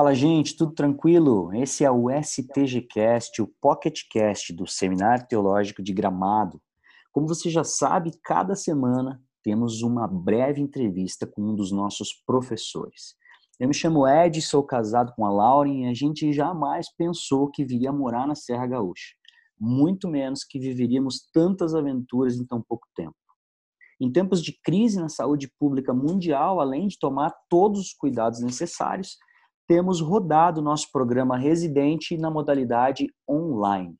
Fala, gente, tudo tranquilo? Esse é o STGcast, o PocketCast do Seminário Teológico de Gramado. Como você já sabe, cada semana temos uma breve entrevista com um dos nossos professores. Eu me chamo Ed, sou casado com a Lauren e a gente jamais pensou que viria morar na Serra Gaúcha, muito menos que viveríamos tantas aventuras em tão pouco tempo. Em tempos de crise na saúde pública mundial, além de tomar todos os cuidados necessários, temos rodado nosso programa residente na modalidade online.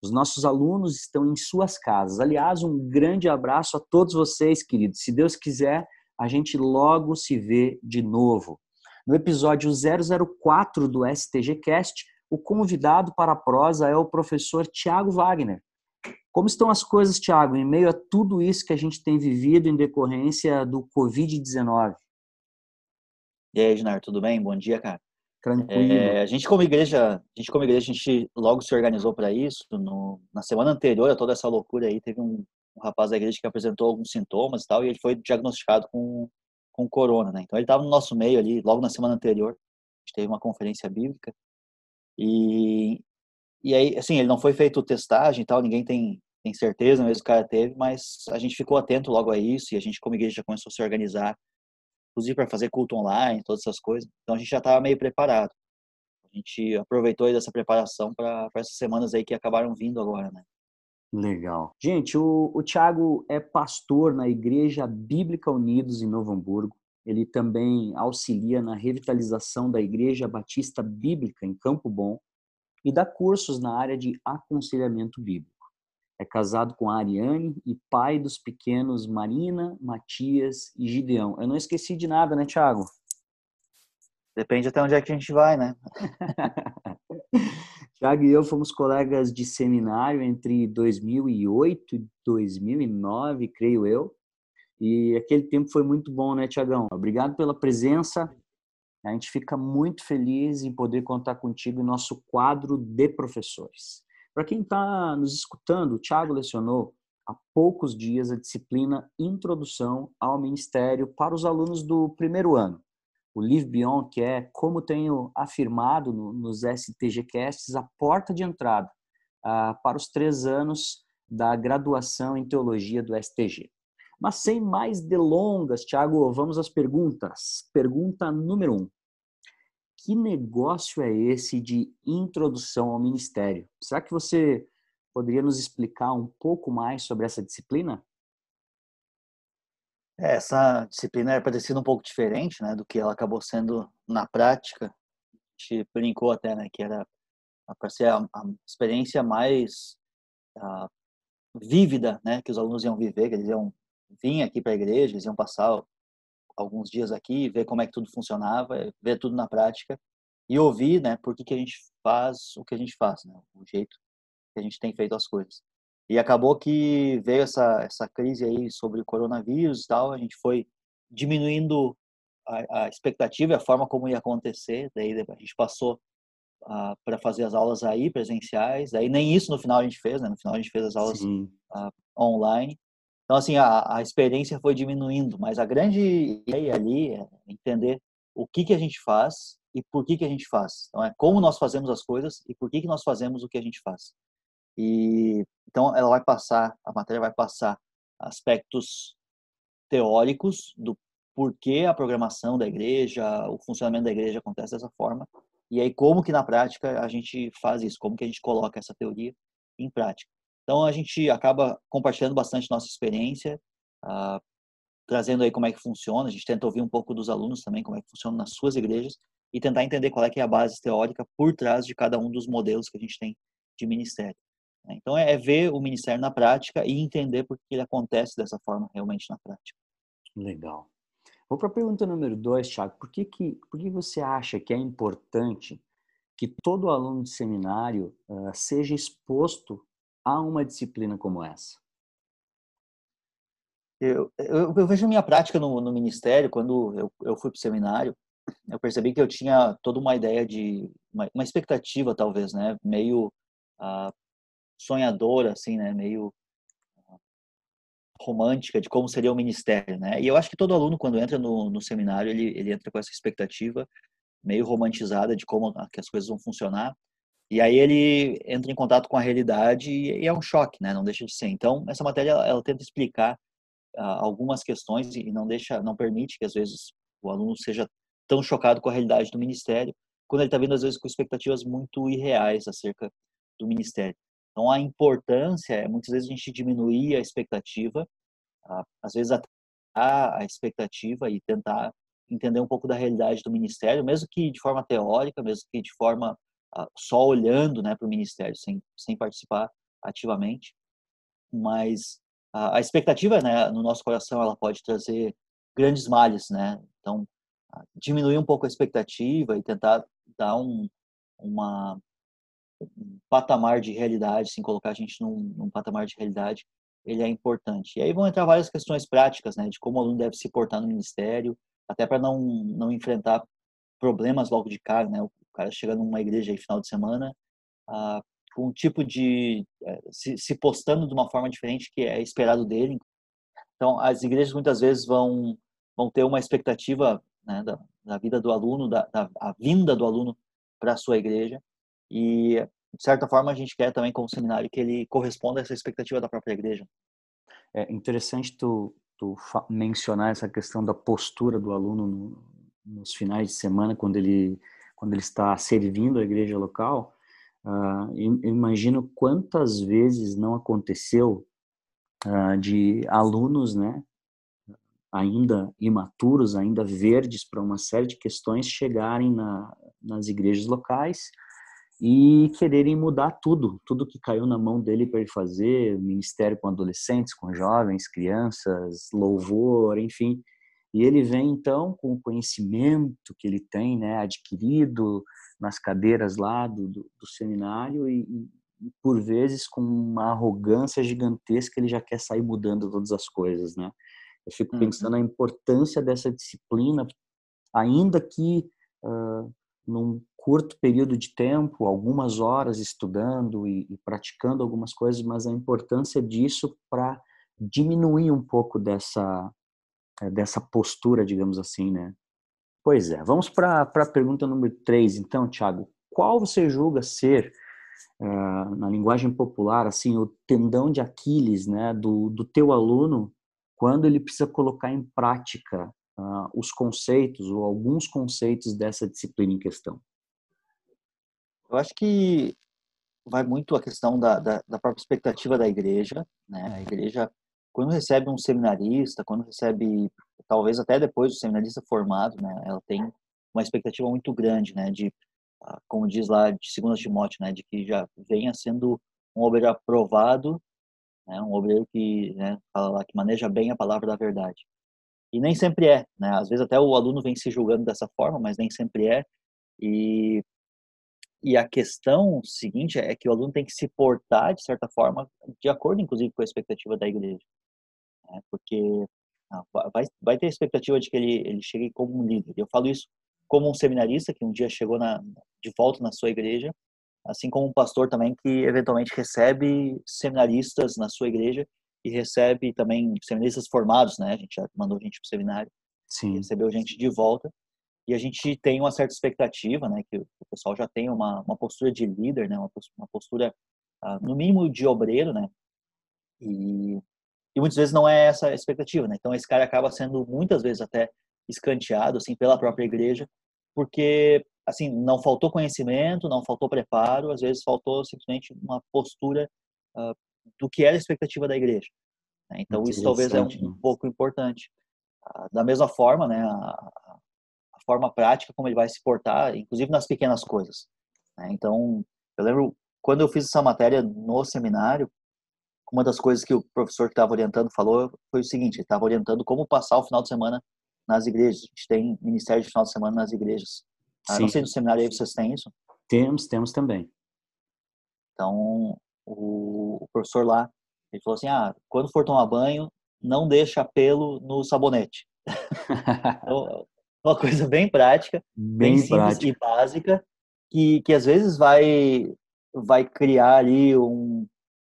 Os nossos alunos estão em suas casas. Aliás, um grande abraço a todos vocês, queridos. Se Deus quiser, a gente logo se vê de novo. No episódio 004 do STGcast, o convidado para a prosa é o professor Tiago Wagner. Como estão as coisas, Tiago, em meio a tudo isso que a gente tem vivido em decorrência do Covid-19? E aí, Ednar, tudo bem? Bom dia, cara. Tranquilo. É, a gente como igreja, a gente como igreja, a gente logo se organizou para isso. No, na semana anterior a toda essa loucura aí, teve um, um, rapaz da igreja que apresentou alguns sintomas e tal, e ele foi diagnosticado com, com corona, né? Então ele estava no nosso meio ali, logo na semana anterior. A gente teve uma conferência bíblica. E, e aí, assim, ele não foi feito testagem e tal, ninguém tem, tem certeza mesmo que o cara teve, mas a gente ficou atento logo a isso e a gente, como igreja, começou a se organizar, inclusive para fazer culto online, todas essas coisas. Então a gente já estava meio preparado. A gente aproveitou dessa preparação para essas semanas aí que acabaram vindo agora, né? Legal. Gente, o, o Tiago é pastor na Igreja Bíblica Unidos em Novo Hamburgo. Ele também auxilia na revitalização da Igreja Batista Bíblica em Campo Bom e dá cursos na área de aconselhamento bíblico. É casado com a Ariane e pai dos pequenos Marina, Matias e Gideão. Eu não esqueci de nada, né, Thiago? Depende até onde é que a gente vai, né? Thiago e eu fomos colegas de seminário entre 2008 e 2009, creio eu. E aquele tempo foi muito bom, né, Tiagão? Obrigado pela presença. A gente fica muito feliz em poder contar contigo em nosso quadro de professores. Para quem está nos escutando, o Tiago lecionou há poucos dias a disciplina Introdução ao Ministério para os alunos do primeiro ano. O Live Beyond, que é, como tenho afirmado no, nos STGcasts, a porta de entrada ah, para os três anos da graduação em Teologia do STG. Mas sem mais delongas, Tiago, vamos às perguntas. Pergunta número um. Que negócio é esse de introdução ao ministério? Será que você poderia nos explicar um pouco mais sobre essa disciplina? É, essa disciplina é parecida um pouco diferente, né, do que ela acabou sendo na prática. A gente brincou até, né, que era para ser a, a, experiência mais uh, vívida, né, que os alunos iam viver, que eles iam vir aqui para a igreja, eles iam passar alguns dias aqui, ver como é que tudo funcionava, ver tudo na prática e ouvir, né, por que, que a gente faz o que a gente faz, né, o jeito que a gente tem feito as coisas. E acabou que veio essa, essa crise aí sobre o coronavírus e tal, a gente foi diminuindo a, a expectativa, a forma como ia acontecer, daí a gente passou uh, para fazer as aulas aí presenciais, daí nem isso no final a gente fez, né, no final a gente fez as aulas uh, online, então, assim, a, a experiência foi diminuindo, mas a grande ideia ali é entender o que, que a gente faz e por que, que a gente faz. Então, é como nós fazemos as coisas e por que, que nós fazemos o que a gente faz. E então ela vai passar, a matéria vai passar aspectos teóricos do porquê a programação da igreja, o funcionamento da igreja acontece dessa forma, e aí como que na prática a gente faz isso, como que a gente coloca essa teoria em prática. Então a gente acaba compartilhando bastante nossa experiência, uh, trazendo aí como é que funciona. A gente tenta ouvir um pouco dos alunos também como é que funciona nas suas igrejas e tentar entender qual é que é a base teórica por trás de cada um dos modelos que a gente tem de ministério. Né. Então é, é ver o ministério na prática e entender por que ele acontece dessa forma realmente na prática. Legal. Vou para a pergunta número dois, Thiago. Por que, que, por que você acha que é importante que todo aluno de seminário uh, seja exposto a uma disciplina como essa? Eu, eu, eu vejo minha prática no, no ministério, quando eu, eu fui para o seminário, eu percebi que eu tinha toda uma ideia de, uma, uma expectativa talvez, né, meio uh, sonhadora, assim, né, meio uh, romântica de como seria o ministério, né, e eu acho que todo aluno quando entra no, no seminário, ele, ele entra com essa expectativa meio romantizada de como que as coisas vão funcionar. E aí ele entra em contato com a realidade e é um choque, né? Não deixa de ser. Então, essa matéria ela, tenta explicar uh, algumas questões e não deixa, não permite que às vezes o aluno seja tão chocado com a realidade do ministério, quando ele está vindo às vezes com expectativas muito irreais acerca do ministério. Então, a importância é muitas vezes a gente diminuir a expectativa, uh, às vezes até a expectativa e tentar entender um pouco da realidade do ministério, mesmo que de forma teórica, mesmo que de forma só olhando né, para o ministério, sem, sem participar ativamente. Mas uh, a expectativa né, no nosso coração ela pode trazer grandes males, né? Então, uh, diminuir um pouco a expectativa e tentar dar um, uma, um patamar de realidade, sem colocar a gente num, num patamar de realidade, ele é importante. E aí vão entrar várias questões práticas, né, de como o aluno deve se portar no ministério, até para não, não enfrentar problemas logo de cara, né? Cara chega numa igreja aí final de semana ah, com um tipo de eh, se, se, postando de uma forma diferente que é esperado dele. Então, as igrejas muitas vezes vão vão ter uma expectativa né, da, da, vida do aluno, da, da a vinda do aluno para a sua igreja e de certa forma a gente quer também como seminário que ele corresponda a essa expectativa da própria igreja. É interessante tu tu mencionar essa questão da postura do aluno no, nos finais de semana, quando ele, quando ele está servindo a igreja local, uh, imagino quantas vezes não aconteceu uh, de alunos, né, ainda imaturos, ainda verdes para uma série de questões, chegarem na, nas igrejas locais e quererem mudar tudo, tudo que caiu na mão dele para ele fazer, ministério com adolescentes, com jovens, crianças, louvor, enfim. E ele vem então com o conhecimento que ele tem, né, adquirido nas cadeiras lá do, do, do seminário e, e, por vezes com uma arrogância gigantesca ele já quer sair mudando todas as coisas, né? Eu fico uhum. pensando na importância dessa disciplina, ainda que uh, num curto período de tempo, algumas horas estudando e, e praticando algumas coisas, mas a importância disso para diminuir um pouco dessa dessa postura, digamos assim, né? Pois é, vamos para a pergunta número 3, então, Thiago. Qual você julga ser, uh, na linguagem popular, assim, o tendão de Aquiles né, do, do teu aluno quando ele precisa colocar em prática uh, os conceitos ou alguns conceitos dessa disciplina em questão? Eu acho que vai muito a questão da, da, da própria expectativa da igreja, né? A igreja, quando recebe um seminarista, quando recebe, talvez até depois do seminarista formado, né? Ela tem uma expectativa muito grande, né? De, ah, como diz lá de 2 Timóteo, né? De que já venha sendo um obreiro aprovado, né? Um obreiro que, né? Fala lá que maneja bem a palavra da verdade. E nem sempre é, né? Às vezes até o aluno vem se julgando dessa forma, mas nem sempre é. E, e a questão seguinte é que o aluno tem que se portar, de certa forma, de acordo, inclusive, com a expectativa da igreja. Né? Porque ah, vai, vai ter a expectativa de que ele, ele chegue como um líder. Eu falo isso como um seminarista que um dia chegou na, de volta na sua igreja, assim como um pastor também que eventualmente recebe seminaristas na sua igreja e recebe também seminaristas formados, né? A gente já mandou gente para o seminário, Sim. recebeu gente de volta e a gente tem uma certa expectativa, né? Que o pessoal já tem uma, uma postura de líder, né? Uma postura, uma postura uh, no mínimo de obreiro, né? E, e muitas vezes não é essa a expectativa, né? Então esse cara acaba sendo muitas vezes até escanteado assim pela própria igreja, porque assim não faltou conhecimento, não faltou preparo, às vezes faltou simplesmente uma postura uh, do que era a expectativa da igreja. Né? Então isso talvez é um, um, pouco importante. Ah, da mesma forma, né, a, a, forma prática como ele vai se portar, inclusive nas pequenas coisas. Né? Então eu lembro quando eu fiz essa matéria no seminário, uma das coisas que o professor que estava orientando falou foi o seguinte: ele estava orientando como passar o final de semana nas igrejas. A gente tem ministério de final de semana nas igrejas. Ah, não sei no seminário aí vocês têm isso? Temos, temos também. Então, o, o professor lá, ele falou assim, ah, quando for tomar banho, não deixa pelo no sabonete. então, uma coisa bem prática, bem, bem simples prática. e básica, que, que às vezes vai, vai criar ali um,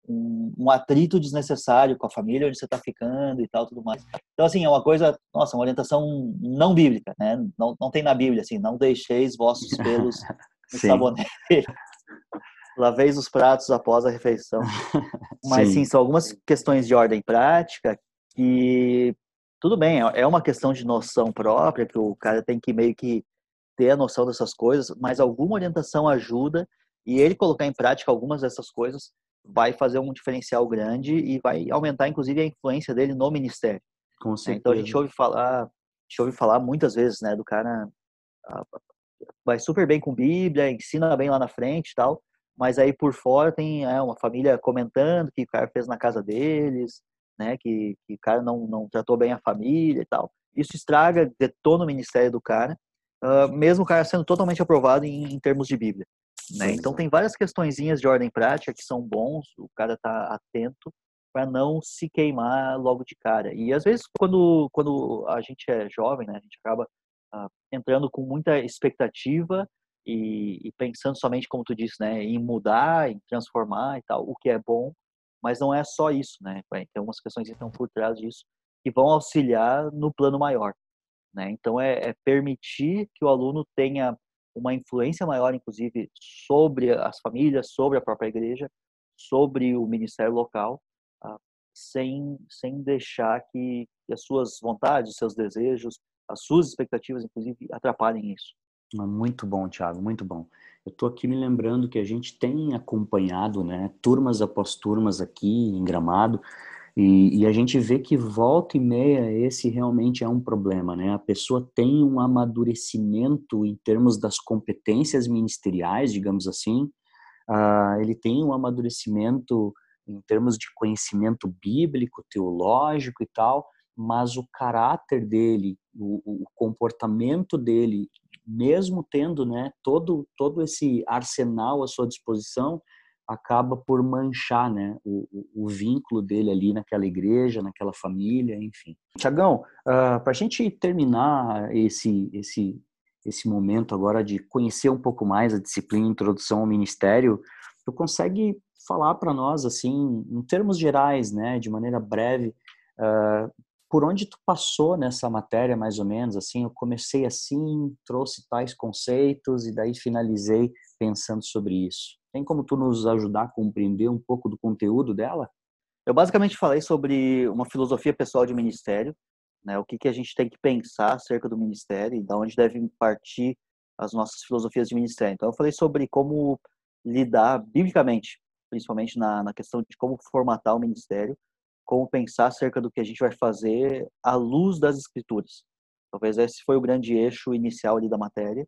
um, um, atrito desnecessário com a família onde você está ficando e tal, tudo mais. Então, assim, é uma coisa, nossa, uma orientação não bíblica, né? Não, não tem na Bíblia, assim, não deixeis vossos pelos no sabonete. Laveis os pratos após a refeição. Mas, sim. sim, são algumas questões de ordem prática que, tudo bem, é, é uma questão de noção própria, que o cara tem que meio que ter a noção dessas coisas, mas alguma orientação ajuda e ele colocar em prática algumas dessas coisas vai fazer um diferencial grande e vai aumentar, inclusive, a influência dele no ministério. Com certeza. Então a gente ouve falar, a gente ouve falar muitas vezes, né, do cara vai super bem com Bíblia, ensina bem lá na frente e tal, mas aí por fora tem é, uma família comentando que o cara fez na casa deles, né, que, que o cara não, não tratou bem a família e tal. Isso estraga, detona o ministério do cara, uh, mesmo o cara sendo totalmente aprovado em, em termos de Bíblia. Né? Então tem várias questõezinhas de ordem prática que são bons, o cara tá atento para não se queimar logo de cara. E às vezes quando quando a gente é jovem, né, a gente acaba uh, entrando com muita expectativa e, e, pensando somente como tu disse, né, em mudar, em transformar e tal, o que é bom, mas não é só isso, né? Tem algumas questões que estão por trás disso que vão auxiliar no plano maior, né? Então é, é permitir que o aluno tenha uma influência maior, inclusive, sobre as famílias, sobre a própria igreja, sobre o ministério local, uh, sem, sem deixar que, que as suas vontades, seus desejos, as suas expectativas, inclusive, atrapalhem isso. Muito bom, Thiago, muito bom. Eu estou aqui me lembrando que a gente tem acompanhado, né, turmas após turmas aqui em Gramado, e, e, a gente vê que volta e meia esse realmente é um problema, né? A pessoa tem um amadurecimento em termos das competências ministeriais, digamos assim, uh, ele tem um amadurecimento em termos de conhecimento bíblico, teológico e tal, mas o caráter dele, o, o comportamento dele, mesmo tendo né, todo, todo esse arsenal à sua disposição, acaba por manchar né, o, o, o, vínculo dele ali naquela igreja, naquela família, enfim. Tiagão, uh, ah, para a gente terminar esse, esse, esse momento agora de conhecer um pouco mais a disciplina Introdução ao Ministério, tu consegue falar para nós, assim, em termos gerais, né, de maneira breve, uh, por onde tu passou nessa matéria, mais ou menos, assim, eu comecei assim, trouxe tais conceitos e daí finalizei pensando sobre isso. Tem como tu nos ajudar a compreender um pouco do conteúdo dela? Eu basicamente falei sobre uma filosofia pessoal de ministério, né? O que que a gente tem que pensar acerca do ministério e da onde devem partir as nossas filosofias de ministério. Então eu falei sobre como lidar biblicamente, principalmente na, na questão de como formatar o ministério, como pensar acerca do que a gente vai fazer à luz das escrituras. Talvez esse foi o grande eixo inicial ali da matéria.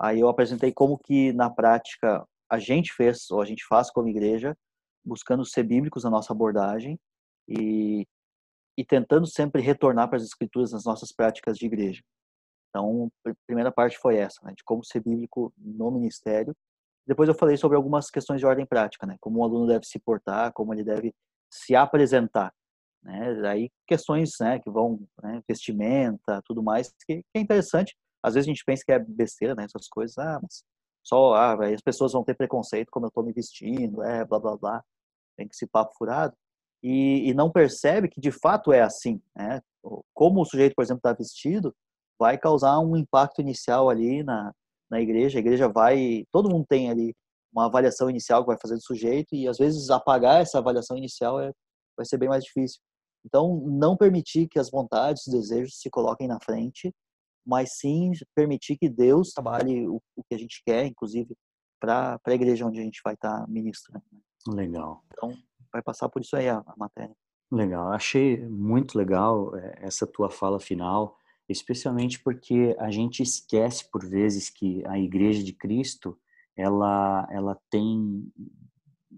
Aí eu apresentei como que na prática a gente fez, ou a gente faz como igreja, buscando ser bíblicos na nossa abordagem e, e tentando sempre retornar para as escrituras nas nossas práticas de igreja. Então, a primeira parte foi essa, né, de como ser bíblico no ministério. Depois eu falei sobre algumas questões de ordem prática, né, como o aluno deve se portar, como ele deve se apresentar. Né, aí questões né, que vão, né, vestimenta, tudo mais, que, que é interessante. Às vezes a gente pensa que é besteira, né, essas coisas, ah, mas só, ah, as pessoas vão ter preconceito como eu estou me vestindo, é, blá, blá, blá. Tem que esse papo furado. E, e não percebe que de fato é assim, né? Como o sujeito, por exemplo, está vestido, vai causar um impacto inicial ali na, na igreja. A igreja vai, todo mundo tem ali uma avaliação inicial que vai fazer do sujeito e às vezes apagar essa avaliação inicial é, vai ser bem mais difícil. Então, não permitir que as vontades, os desejos se coloquem na frente mas sim permitir que Deus trabalhe o, o que a gente quer, inclusive para a igreja onde a gente vai estar tá ministrando. Né? Legal. Então, vai passar por isso aí a, a matéria. Legal. Achei muito legal é, essa tua fala final, especialmente porque a gente esquece por vezes que a Igreja de Cristo ela ela tem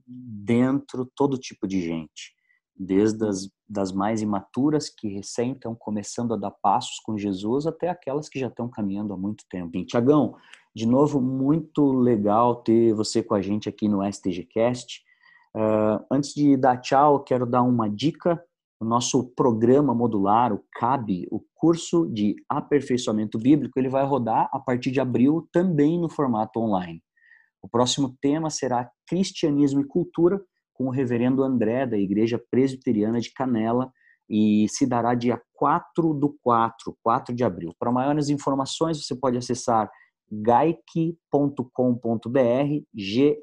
dentro todo tipo de gente desde as das mais imaturas que recém estão começando a dar passos com Jesus até aquelas que já estão caminhando há muito tempo. Tiagão, de novo, muito legal ter você com a gente aqui no STGcast. Uh, antes de dar tchau, quero dar uma dica. O nosso programa modular, o CAB, o curso de aperfeiçoamento bíblico, ele vai rodar a partir de abril também no formato online. O próximo tema será cristianismo e cultura, com o reverendo André, da Igreja Presbiteriana de Canela, e se dará dia 4 do 4, 4 de abril. Para maiores informações, você pode acessar gaic.com.br, g-a-i-c.com.br,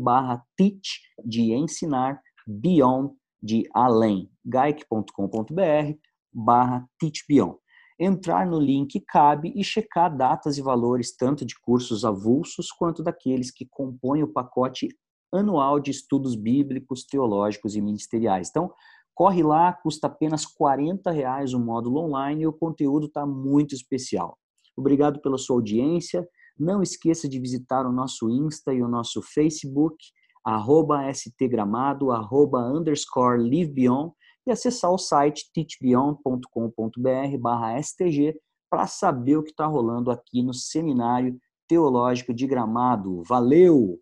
barra teach, de ensinar, beyond, de além, gaic.com.br, barra teach beyond. Entrar no link cabe e checar datas e valores tanto de cursos avulsos quanto daqueles que compõem o pacote anual de estudos bíblicos, teológicos e ministeriais. Então, corre lá, custa apenas R$ reais o módulo online e o conteúdo está muito especial. Obrigado pela sua audiência. Não esqueça de visitar o nosso Insta e o nosso Facebook, arroba stgramado, arroba underscore livebeyond e acessar o site teachbeyond.com.br stg para saber o que está rolando aqui no Seminário Teológico de Gramado. Valeu!